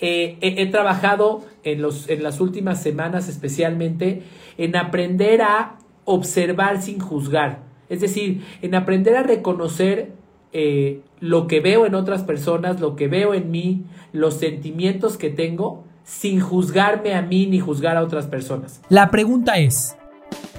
he, trabajado en, los, en las últimas semanas especialmente en aprender a observar sin juzgar. Es decir, en aprender a reconocer eh, lo que veo en otras personas, lo que veo en mí, los sentimientos que tengo, sin juzgarme a mí ni juzgar a otras personas. La pregunta es,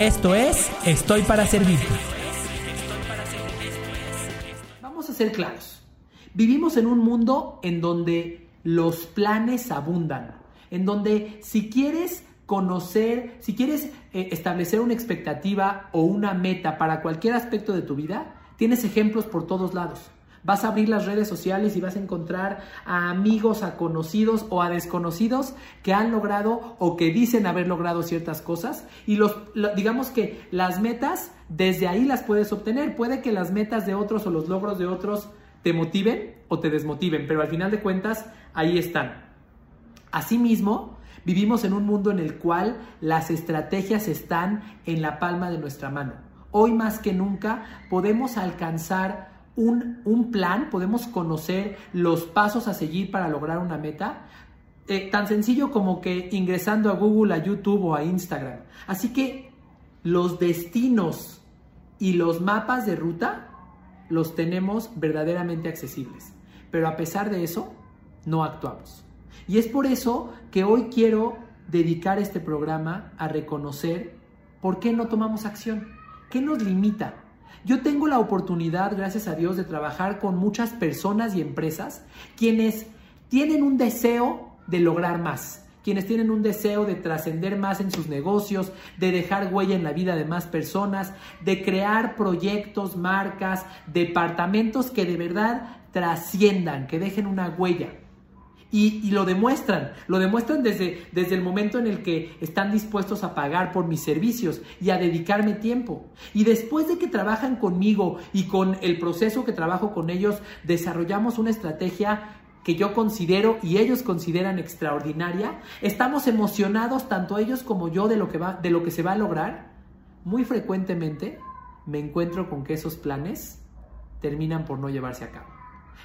Esto es Estoy para servirte. Vamos a ser claros. Vivimos en un mundo en donde los planes abundan, en donde si quieres conocer, si quieres eh, establecer una expectativa o una meta para cualquier aspecto de tu vida, tienes ejemplos por todos lados. Vas a abrir las redes sociales y vas a encontrar a amigos, a conocidos o a desconocidos que han logrado o que dicen haber logrado ciertas cosas. Y los, digamos que las metas, desde ahí las puedes obtener. Puede que las metas de otros o los logros de otros te motiven o te desmotiven, pero al final de cuentas ahí están. Asimismo, Vivimos en un mundo en el cual las estrategias están en la palma de nuestra mano. Hoy más que nunca podemos alcanzar un, plan, podemos conocer los pasos a seguir para lograr una meta, eh, tan sencillo como que ingresando a Google, a YouTube o a Instagram. Así que los destinos y los mapas de ruta los tenemos verdaderamente accesibles. Pero a pesar de eso, no actuamos. Y es por eso que hoy quiero dedicar este programa a reconocer por qué no tomamos acción, qué nos limita. Yo tengo la oportunidad, gracias a Dios, de trabajar con muchas personas y empresas quienes tienen un deseo de lograr más, quienes tienen un deseo de trascender más en sus negocios, de dejar huella en la vida de más personas, de crear proyectos, marcas, departamentos que de verdad trasciendan, que dejen una huella. Y, lo demuestran, lo demuestran desde, desde el momento en el que están dispuestos a pagar por mis servicios y a dedicarme tiempo. Y después de que trabajan conmigo y con el proceso que trabajo con ellos, desarrollamos una estrategia que yo considero y ellos consideran extraordinaria, estamos emocionados tanto ellos como yo de lo que va de lo que se va a lograr. Muy frecuentemente me encuentro con que esos planes terminan por no llevarse a cabo.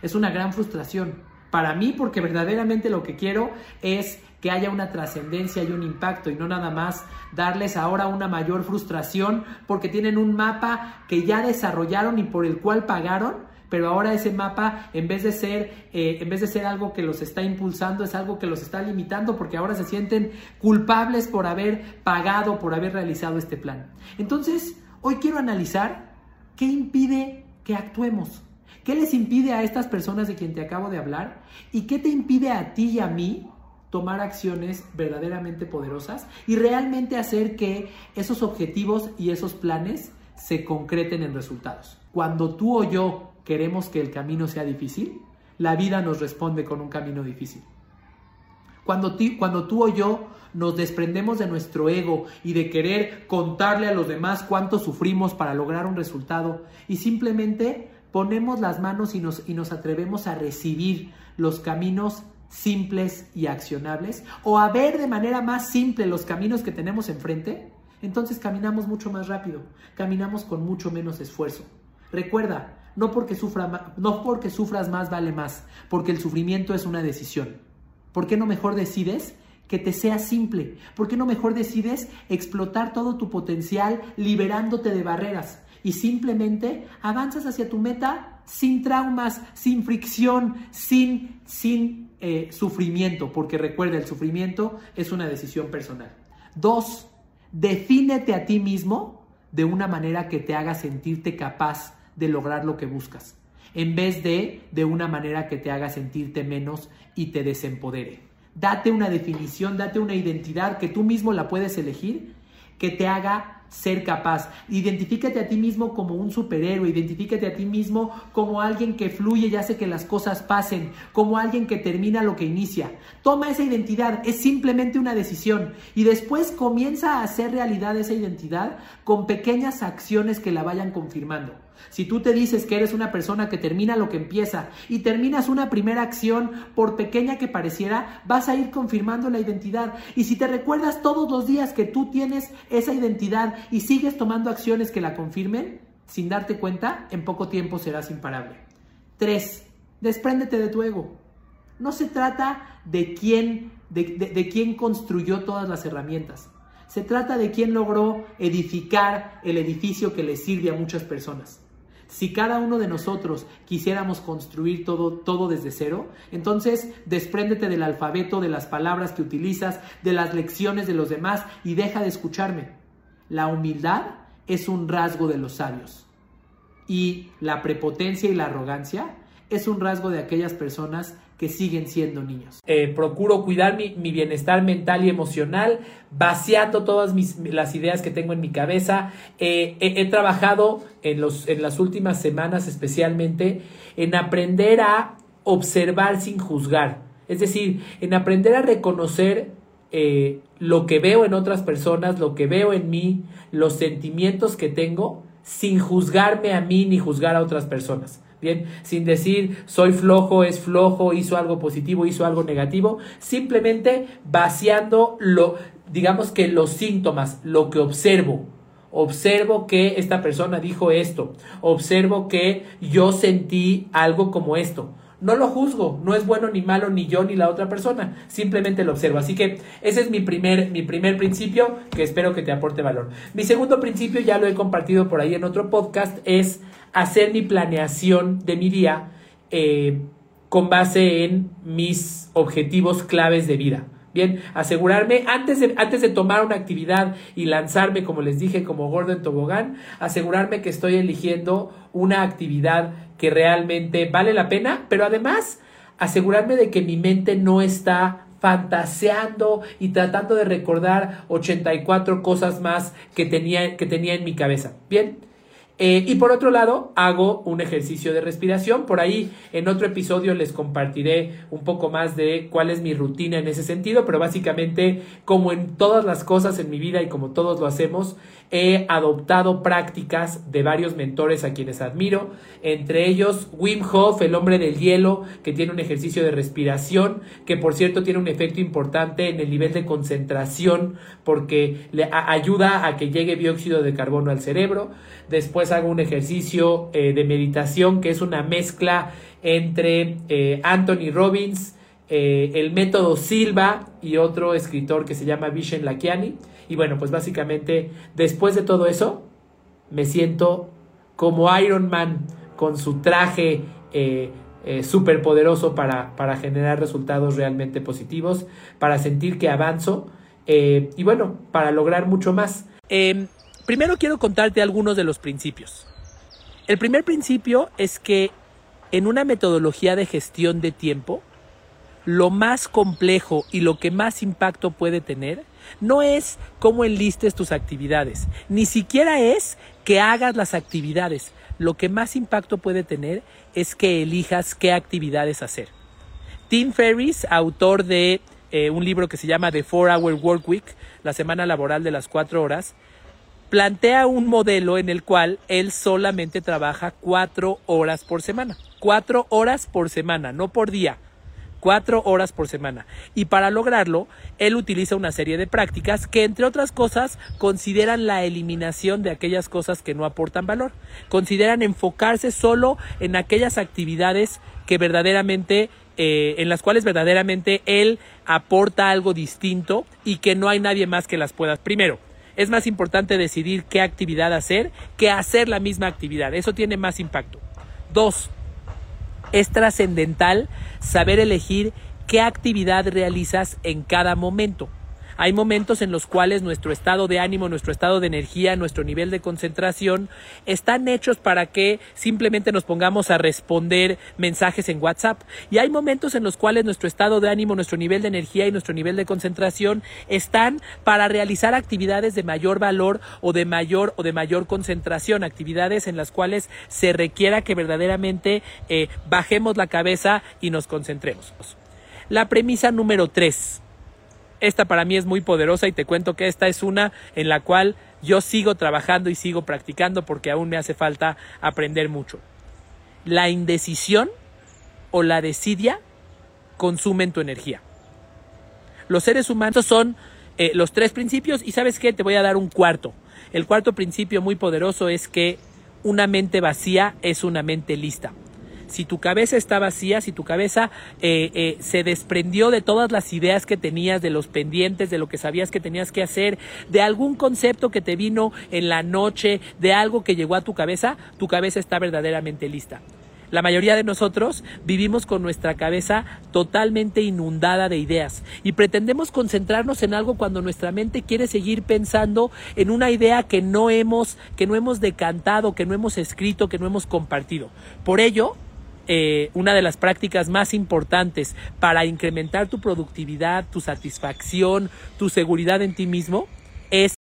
Es una gran frustración para mí, porque verdaderamente lo que quiero es que haya una trascendencia y un impacto y no nada más darles ahora una mayor frustración porque tienen un mapa que ya desarrollaron y por el cual pagaron, pero ahora ese mapa en vez de ser eh, en vez de ser algo que los está impulsando es algo que los está limitando porque ahora se sienten culpables por haber pagado, por haber realizado este plan. Entonces, hoy quiero analizar qué impide que actuemos. ¿Qué les impide a estas personas de quien te acabo de hablar? ¿Y qué te impide a ti y a mí tomar acciones verdaderamente poderosas y realmente hacer que esos objetivos y esos planes se concreten en resultados? Cuando tú o yo queremos que el camino sea difícil, la vida nos responde con un camino difícil. Cuando, cuando tú o yo nos desprendemos de nuestro ego y de querer contarle a los demás cuánto sufrimos para lograr un resultado y simplemente ponemos las manos y nos, y nos atrevemos a recibir los caminos simples y accionables o a ver de manera más simple los caminos que tenemos enfrente, entonces caminamos mucho más rápido, caminamos con mucho menos esfuerzo. Recuerda, no porque, sufra, no porque sufras más vale más, porque el sufrimiento es una decisión. ¿Por qué no mejor decides que te sea simple? ¿Por qué no mejor decides explotar todo tu potencial liberándote de barreras? Y simplemente avanzas hacia tu meta sin traumas, sin fricción, sin, sin eh, sufrimiento, porque recuerda, el sufrimiento es una decisión personal. Dos, defínete a ti mismo de una manera que te haga sentirte capaz de lograr lo que buscas, en vez de de una manera que te haga sentirte menos y te desempodere. Date una definición, date una identidad que tú mismo la puedes elegir, que te haga ser capaz. Identifícate a ti mismo como un superhéroe, identifícate a ti mismo como alguien que fluye y hace que las cosas pasen, como alguien que termina lo que inicia. Toma esa identidad, es simplemente una decisión y después comienza a hacer realidad esa identidad con pequeñas acciones que la vayan confirmando. Si tú te dices que eres una persona que termina lo que empieza y terminas una primera acción, por pequeña que pareciera, vas a ir confirmando la identidad. Y si te recuerdas todos los días que tú tienes esa identidad y sigues tomando acciones que la confirmen, sin darte cuenta, en poco tiempo serás imparable. 3. Despréndete de tu ego. No se trata de quién, de, de quién construyó todas las herramientas. Se trata de quién logró edificar el edificio que le sirve a muchas personas. Si cada uno de nosotros quisiéramos construir todo, todo desde cero, entonces despréndete del alfabeto, de las palabras que utilizas, de las lecciones de los demás y deja de escucharme. La humildad es un rasgo de los sabios y la prepotencia y la arrogancia es un rasgo de aquellas personas que siguen siendo niños. Eh, procuro cuidar mi, bienestar mental y emocional, vaciando todas mis, las ideas que tengo en mi cabeza. Eh, he, trabajado en, los, en las últimas semanas especialmente en aprender a observar sin juzgar. Es decir, en aprender a reconocer eh, lo que veo en otras personas, lo que veo en mí, los sentimientos que tengo, sin juzgarme a mí ni juzgar a otras personas. Bien, sin decir soy flojo, es flojo, hizo algo positivo, hizo algo negativo, simplemente vaciando lo, digamos que los síntomas, lo que observo. Observo que esta persona dijo esto, observo que yo sentí algo como esto. No lo juzgo, no es bueno ni malo ni yo ni la otra persona, simplemente lo observo. Así que ese es mi primer, mi primer principio que espero que te aporte valor. Mi segundo principio, ya lo he compartido por ahí en otro podcast, es hacer mi planeación de mi día eh, con base en mis objetivos claves de vida. Bien, asegurarme antes de, antes de tomar una actividad y lanzarme, como les dije, como Gordon Tobogán, asegurarme que estoy eligiendo una actividad que realmente vale la pena, pero además asegurarme de que mi mente no está fantaseando y tratando de recordar 84 cosas más que tenía, que tenía en mi cabeza. Bien, eh, y por otro lado, hago un ejercicio de respiración. Por ahí en otro episodio les compartiré un poco más de cuál es mi rutina en ese sentido, pero básicamente como en todas las cosas en mi vida y como todos lo hacemos, he adoptado prácticas de varios mentores a quienes admiro, entre ellos Wim Hof, el hombre del hielo, que tiene un ejercicio de respiración, que por cierto tiene un efecto importante en el nivel de concentración porque le ayuda a que llegue dióxido de carbono al cerebro. Después hago un ejercicio eh, de meditación que es una mezcla entre eh, Anthony Robbins, eh, el método Silva y otro escritor que se llama Vishen Lakiani. Y bueno, pues básicamente después de todo eso, me siento como Iron Man con su traje eh, súper poderoso para, para, generar resultados realmente positivos, para sentir que avanzo y bueno, para lograr mucho más. Primero quiero contarte algunos de los principios. El primer principio es que en una metodología de gestión de tiempo, lo más complejo y lo que más impacto puede tener no es cómo enlistes tus actividades, ni siquiera es que hagas las actividades. Lo que más impacto puede tener es que elijas qué actividades hacer. Tim Ferriss, autor de eh, un libro que se llama The Four Hour Work Week, la semana laboral de las cuatro horas, plantea un modelo en el cual él solamente trabaja cuatro horas por semana. Cuatro horas por semana, no por día cuatro horas por semana. Y para lograrlo, él utiliza una serie de prácticas que, entre otras cosas, consideran la eliminación de aquellas cosas que no aportan valor. Consideran enfocarse solo en aquellas actividades que verdaderamente, eh, en las cuales verdaderamente él aporta algo distinto y que no hay nadie más que las pueda. Primero, es más importante decidir qué actividad hacer que hacer la misma actividad. Eso tiene más impacto. Dos, es trascendental saber elegir qué actividad realizas en cada momento. Hay momentos en los cuales nuestro estado de ánimo, nuestro estado de energía, nuestro nivel de concentración están hechos para que simplemente nos pongamos a responder mensajes en WhatsApp. Y hay momentos en los cuales nuestro estado de ánimo, nuestro nivel de energía y nuestro nivel de concentración están para realizar actividades de mayor valor o de mayor o de mayor concentración, actividades en las cuales se requiera que verdaderamente eh, bajemos la cabeza y nos concentremos. La premisa número tres. Esta para mí es muy poderosa y te cuento que esta es una en la cual yo sigo trabajando y sigo practicando porque aún me hace falta aprender mucho. La indecisión o la desidia consumen tu energía. Los seres humanos son eh, los tres principios y sabes qué, te voy a dar un cuarto. El cuarto principio muy poderoso es que una mente vacía es una mente lista si tu cabeza está vacía, si tu cabeza eh, eh, se desprendió de todas las ideas que tenías, de los pendientes, de lo que sabías que tenías que hacer, de algún concepto que te vino en la noche, de algo que llegó a tu cabeza, tu cabeza está verdaderamente lista. La mayoría de nosotros vivimos con nuestra cabeza totalmente inundada de ideas y pretendemos concentrarnos en algo cuando nuestra mente quiere seguir pensando en una idea que no hemos que no hemos decantado, que no hemos escrito, que no hemos compartido. Por ello, eh, una de las prácticas más importantes para incrementar tu productividad, tu satisfacción, tu seguridad en ti mismo, es